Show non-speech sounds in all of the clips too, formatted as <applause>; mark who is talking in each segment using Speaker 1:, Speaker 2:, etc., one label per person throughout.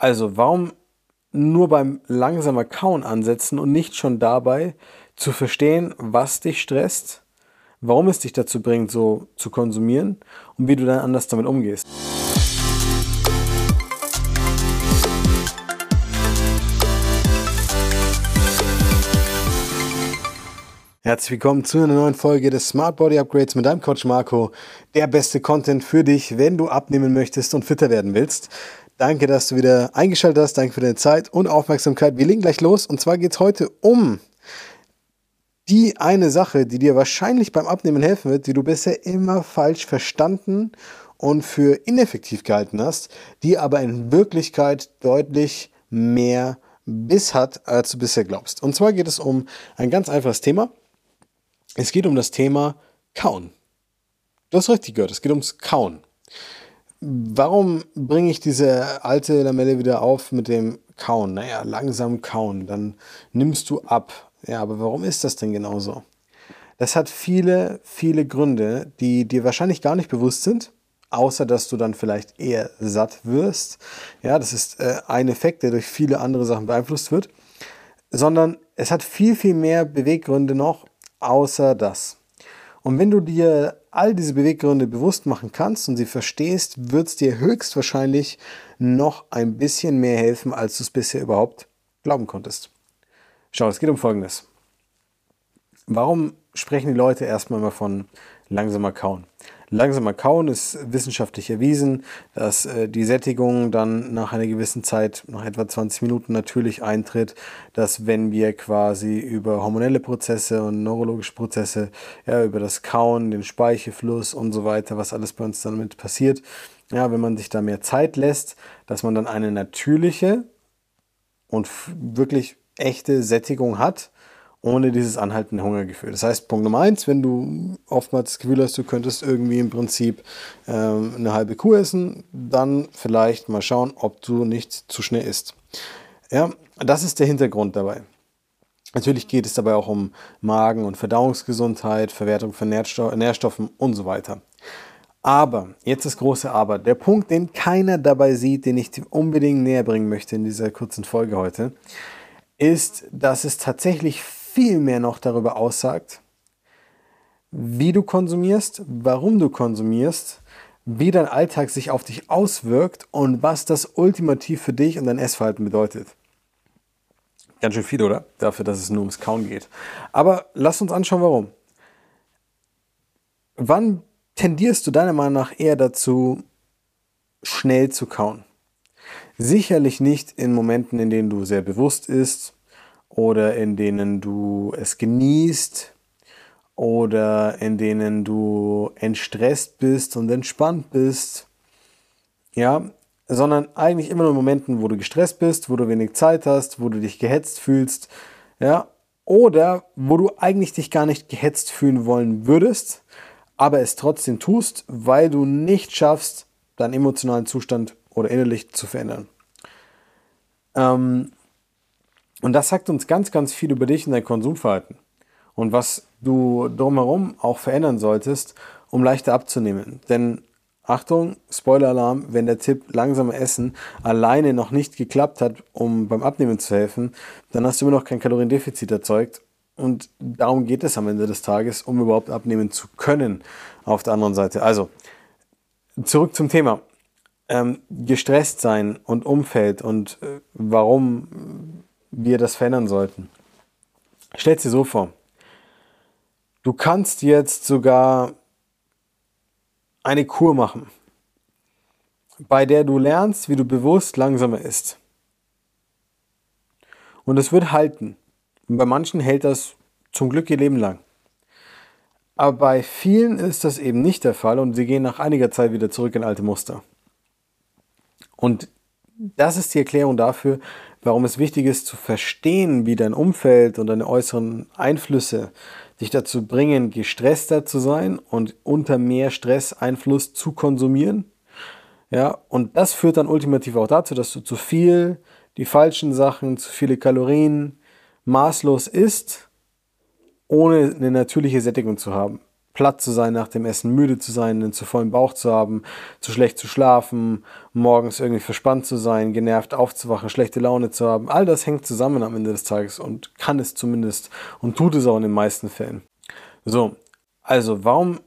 Speaker 1: Also, warum nur beim langsamer Kauen ansetzen und nicht schon dabei zu verstehen, was dich stresst, warum es dich dazu bringt, so zu konsumieren und wie du dann anders damit umgehst. Herzlich willkommen zu einer neuen Folge des Smart Body Upgrades mit deinem Coach Marco. Der beste Content für dich, wenn du abnehmen möchtest und fitter werden willst. Danke, dass du wieder eingeschaltet hast. Danke für deine Zeit und Aufmerksamkeit. Wir legen gleich los. Und zwar geht es heute um die eine Sache, die dir wahrscheinlich beim Abnehmen helfen wird, die du bisher immer falsch verstanden und für ineffektiv gehalten hast, die aber in Wirklichkeit deutlich mehr Biss hat, als du bisher glaubst. Und zwar geht es um ein ganz einfaches Thema. Es geht um das Thema Kauen. Du hast richtig gehört, es geht ums Kauen. Warum bringe ich diese alte Lamelle wieder auf mit dem Kauen? Naja, langsam kauen, dann nimmst du ab. Ja, aber warum ist das denn genauso? Das hat viele, viele Gründe, die dir wahrscheinlich gar nicht bewusst sind, außer dass du dann vielleicht eher satt wirst. Ja, das ist äh, ein Effekt, der durch viele andere Sachen beeinflusst wird. Sondern es hat viel, viel mehr Beweggründe noch, außer das. Und wenn du dir all diese Beweggründe bewusst machen kannst und sie verstehst, wird es dir höchstwahrscheinlich noch ein bisschen mehr helfen, als du es bisher überhaupt glauben konntest. Schau, es geht um Folgendes. Warum sprechen die Leute erstmal mal von langsamer Kauen? Langsamer Kauen ist wissenschaftlich erwiesen, dass äh, die Sättigung dann nach einer gewissen Zeit, nach etwa 20 Minuten natürlich eintritt, dass wenn wir quasi über hormonelle Prozesse und neurologische Prozesse, ja, über das Kauen, den Speichelfluss und so weiter, was alles bei uns damit passiert, ja, wenn man sich da mehr Zeit lässt, dass man dann eine natürliche und wirklich echte Sättigung hat ohne dieses anhaltende Hungergefühl. Das heißt, Punkt Nummer eins, wenn du oftmals das Gefühl hast, du könntest irgendwie im Prinzip ähm, eine halbe Kuh essen, dann vielleicht mal schauen, ob du nicht zu schnell isst. Ja, das ist der Hintergrund dabei. Natürlich geht es dabei auch um Magen- und Verdauungsgesundheit, Verwertung von Nährsto Nährstoffen und so weiter. Aber, jetzt das große Aber, der Punkt, den keiner dabei sieht, den ich unbedingt näher bringen möchte in dieser kurzen Folge heute, ist, dass es tatsächlich viel mehr noch darüber aussagt, wie du konsumierst, warum du konsumierst, wie dein Alltag sich auf dich auswirkt und was das ultimativ für dich und dein Essverhalten bedeutet. Ganz schön viel, oder? Dafür, dass es nur ums Kauen geht. Aber lass uns anschauen, warum. Wann tendierst du deiner Meinung nach eher dazu, schnell zu kauen? Sicherlich nicht in Momenten, in denen du sehr bewusst isst, oder in denen du es genießt oder in denen du entstresst bist und entspannt bist. Ja, sondern eigentlich immer nur in Momenten, wo du gestresst bist, wo du wenig Zeit hast, wo du dich gehetzt fühlst, ja, oder wo du eigentlich dich gar nicht gehetzt fühlen wollen würdest, aber es trotzdem tust, weil du nicht schaffst, deinen emotionalen Zustand oder innerlich zu verändern. Ähm, und das sagt uns ganz, ganz viel über dich und dein Konsumverhalten. Und was du drumherum auch verändern solltest, um leichter abzunehmen. Denn Achtung, Spoiler-Alarm, wenn der Tipp langsamer essen alleine noch nicht geklappt hat, um beim Abnehmen zu helfen, dann hast du immer noch kein Kaloriendefizit erzeugt. Und darum geht es am Ende des Tages, um überhaupt abnehmen zu können auf der anderen Seite. Also, zurück zum Thema. Ähm, gestresst sein und Umfeld und äh, warum wir das verändern sollten. Stell dir so vor, du kannst jetzt sogar eine Kur machen, bei der du lernst, wie du bewusst langsamer isst. Und es wird halten. Und bei manchen hält das zum Glück ihr Leben lang. Aber bei vielen ist das eben nicht der Fall und sie gehen nach einiger Zeit wieder zurück in alte Muster. Und das ist die Erklärung dafür, warum es wichtig ist zu verstehen, wie dein Umfeld und deine äußeren Einflüsse dich dazu bringen, gestresster zu sein und unter mehr Stresseinfluss zu konsumieren. Ja, und das führt dann ultimativ auch dazu, dass du zu viel, die falschen Sachen, zu viele Kalorien, maßlos isst, ohne eine natürliche Sättigung zu haben. Platt zu sein nach dem Essen, müde zu sein, einen zu vollen Bauch zu haben, zu schlecht zu schlafen, morgens irgendwie verspannt zu sein, genervt aufzuwachen, schlechte Laune zu haben. All das hängt zusammen am Ende des Tages und kann es zumindest und tut es auch in den meisten Fällen. So, also warum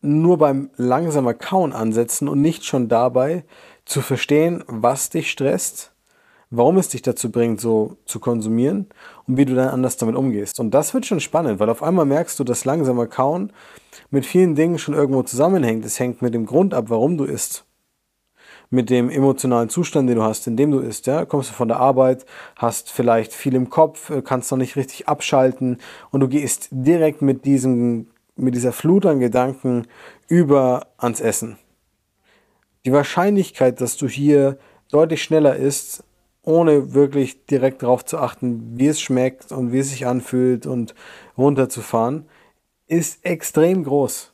Speaker 1: nur beim langsamer Kauen ansetzen und nicht schon dabei zu verstehen, was dich stresst, warum es dich dazu bringt, so zu konsumieren und wie du dann anders damit umgehst. Und das wird schon spannend, weil auf einmal merkst du, dass langsamer Kauen mit vielen Dingen schon irgendwo zusammenhängt. Es hängt mit dem Grund ab, warum du isst. Mit dem emotionalen Zustand, den du hast, in dem du isst. Ja? Kommst du von der Arbeit, hast vielleicht viel im Kopf, kannst noch nicht richtig abschalten und du gehst direkt mit diesem mit dieser Flut an Gedanken über ans Essen. Die Wahrscheinlichkeit, dass du hier deutlich schneller isst, ohne wirklich direkt darauf zu achten, wie es schmeckt und wie es sich anfühlt und runterzufahren, ist extrem groß.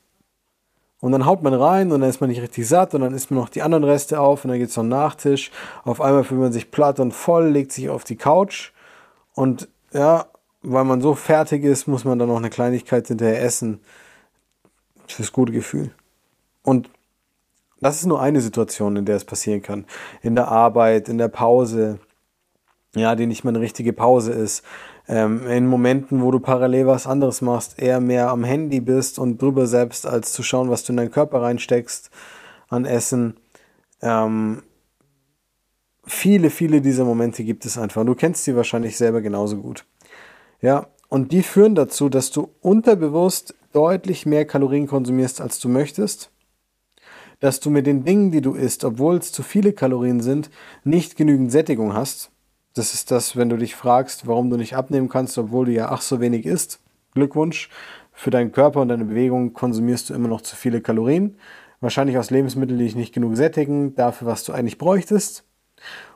Speaker 1: Und dann haut man rein und dann ist man nicht richtig satt und dann isst man noch die anderen Reste auf und dann gibt es noch einen Nachtisch. Auf einmal fühlt man sich platt und voll, legt sich auf die Couch und ja, weil man so fertig ist, muss man dann noch eine Kleinigkeit hinterher essen. Fürs gute Gefühl. Und das ist nur eine Situation, in der es passieren kann. In der Arbeit, in der Pause, ja, die nicht mal eine richtige Pause ist. Ähm, in Momenten, wo du parallel was anderes machst, eher mehr am Handy bist und drüber selbst, als zu schauen, was du in deinen Körper reinsteckst an Essen. Ähm, viele, viele dieser Momente gibt es einfach. Du kennst sie wahrscheinlich selber genauso gut. Ja, und die führen dazu, dass du unterbewusst deutlich mehr Kalorien konsumierst, als du möchtest. Dass du mit den Dingen, die du isst, obwohl es zu viele Kalorien sind, nicht genügend Sättigung hast. Das ist das, wenn du dich fragst, warum du nicht abnehmen kannst, obwohl du ja ach so wenig isst. Glückwunsch. Für deinen Körper und deine Bewegung konsumierst du immer noch zu viele Kalorien. Wahrscheinlich aus Lebensmitteln, die dich nicht genug sättigen, dafür, was du eigentlich bräuchtest.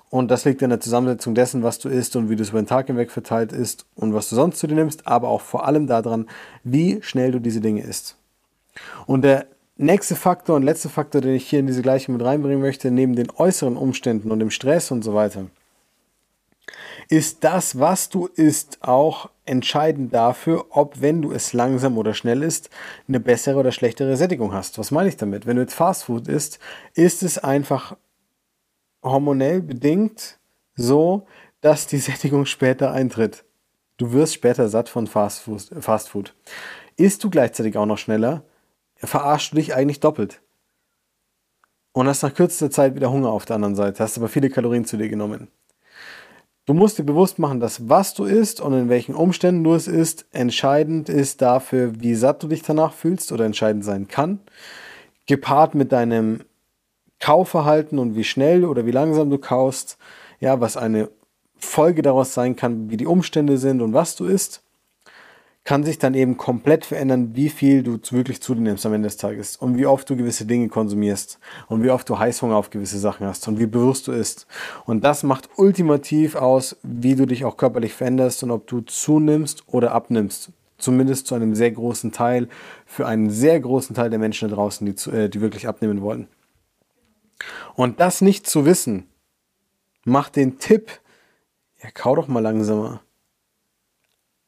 Speaker 1: Und das liegt in der Zusammensetzung dessen, was du isst und wie du es über den Tag hinweg verteilt isst und was du sonst zu dir nimmst, aber auch vor allem daran, wie schnell du diese Dinge isst. Und der nächste Faktor und letzte Faktor, den ich hier in diese Gleichung mit reinbringen möchte, neben den äußeren Umständen und dem Stress und so weiter, ist das, was du isst, auch entscheidend dafür, ob, wenn du es langsam oder schnell isst, eine bessere oder schlechtere Sättigung hast. Was meine ich damit? Wenn du jetzt Fastfood isst, ist es einfach hormonell bedingt so, dass die <laughs> Sättigung später eintritt. Du wirst später satt von Fast Food. Fast. Isst du gleichzeitig auch noch schneller, verarschst du dich eigentlich doppelt. Und hast nach kürzester Zeit wieder Hunger auf der anderen Seite, hast aber viele Kalorien zu dir genommen. Du musst dir bewusst machen, dass was du isst und in welchen Umständen du es isst, entscheidend ist dafür, wie satt du dich danach fühlst oder entscheidend sein kann. Gepaart mit deinem Kaufverhalten und wie schnell oder wie langsam du kaust, ja, was eine Folge daraus sein kann, wie die Umstände sind und was du isst, kann sich dann eben komplett verändern, wie viel du wirklich zu dir nimmst am Ende des Tages und wie oft du gewisse Dinge konsumierst und wie oft du Heißhunger auf gewisse Sachen hast und wie bewusst du isst. Und das macht ultimativ aus, wie du dich auch körperlich veränderst und ob du zunimmst oder abnimmst. Zumindest zu einem sehr großen Teil, für einen sehr großen Teil der Menschen da draußen, die, äh, die wirklich abnehmen wollen. Und das nicht zu wissen, macht den Tipp, ja, kau doch mal langsamer,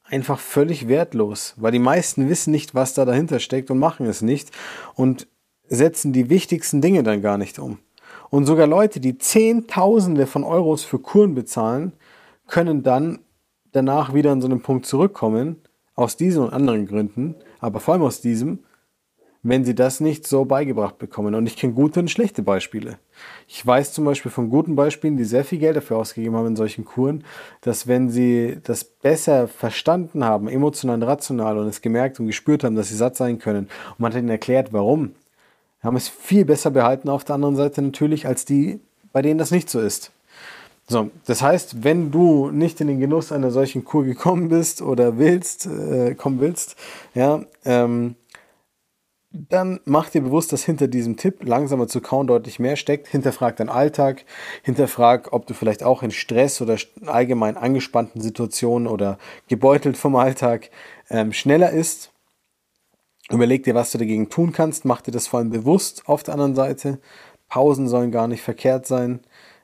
Speaker 1: einfach völlig wertlos, weil die meisten wissen nicht, was da dahinter steckt und machen es nicht und setzen die wichtigsten Dinge dann gar nicht um. Und sogar Leute, die Zehntausende von Euros für Kuren bezahlen, können dann danach wieder an so einen Punkt zurückkommen, aus diesen und anderen Gründen, aber vor allem aus diesem, wenn sie das nicht so beigebracht bekommen. Und ich kenne gute und schlechte Beispiele. Ich weiß zum Beispiel von guten Beispielen, die sehr viel Geld dafür ausgegeben haben in solchen Kuren, dass wenn sie das besser verstanden haben, emotional und rational und es gemerkt und gespürt haben, dass sie satt sein können und man hat ihnen erklärt, warum, haben es viel besser behalten auf der anderen Seite natürlich, als die, bei denen das nicht so ist. So, das heißt, wenn du nicht in den Genuss einer solchen Kur gekommen bist oder willst, äh, kommen willst, ja, ähm, dann mach dir bewusst, dass hinter diesem Tipp, langsamer zu kauen, deutlich mehr steckt. Hinterfrag deinen Alltag, hinterfrag, ob du vielleicht auch in Stress oder allgemein angespannten Situationen oder gebeutelt vom Alltag ähm, schneller ist. Überleg dir, was du dagegen tun kannst. Mach dir das vor allem bewusst auf der anderen Seite. Pausen sollen gar nicht verkehrt sein.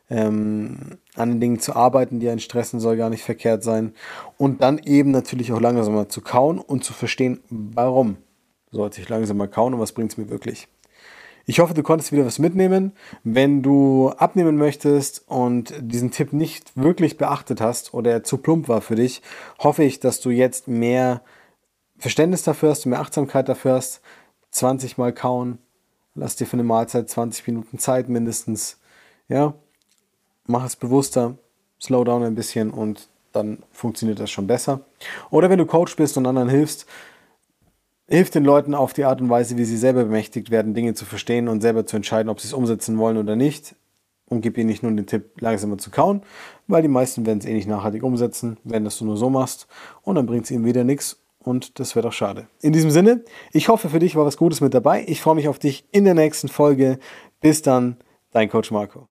Speaker 1: Ähm, an den Dingen zu arbeiten, die einen stressen, soll gar nicht verkehrt sein. Und dann eben natürlich auch langsamer zu kauen und zu verstehen, warum Du sollst dich langsam mal kauen und was bringt es mir wirklich? Ich hoffe, du konntest wieder was mitnehmen. Wenn du abnehmen möchtest und diesen Tipp nicht wirklich beachtet hast oder er zu plump war für dich, hoffe ich, dass du jetzt mehr Verständnis dafür hast, mehr Achtsamkeit dafür hast. 20 Mal kauen, lass dir für eine Mahlzeit 20 Minuten Zeit mindestens. Ja, mach es bewusster, slow down ein bisschen und dann funktioniert das schon besser. Oder wenn du Coach bist und anderen hilfst, hilf den Leuten auf die Art und Weise, wie sie selber bemächtigt werden, Dinge zu verstehen und selber zu entscheiden, ob sie es umsetzen wollen oder nicht. Und gib ihnen nicht nur den Tipp, langsamer zu kauen, weil die meisten werden es eh nicht nachhaltig umsetzen, wenn das du nur so machst. Und dann bringt es ihnen wieder nichts und das wäre doch schade. In diesem Sinne, ich hoffe, für dich war was Gutes mit dabei. Ich freue mich auf dich in der nächsten Folge. Bis dann, dein Coach Marco.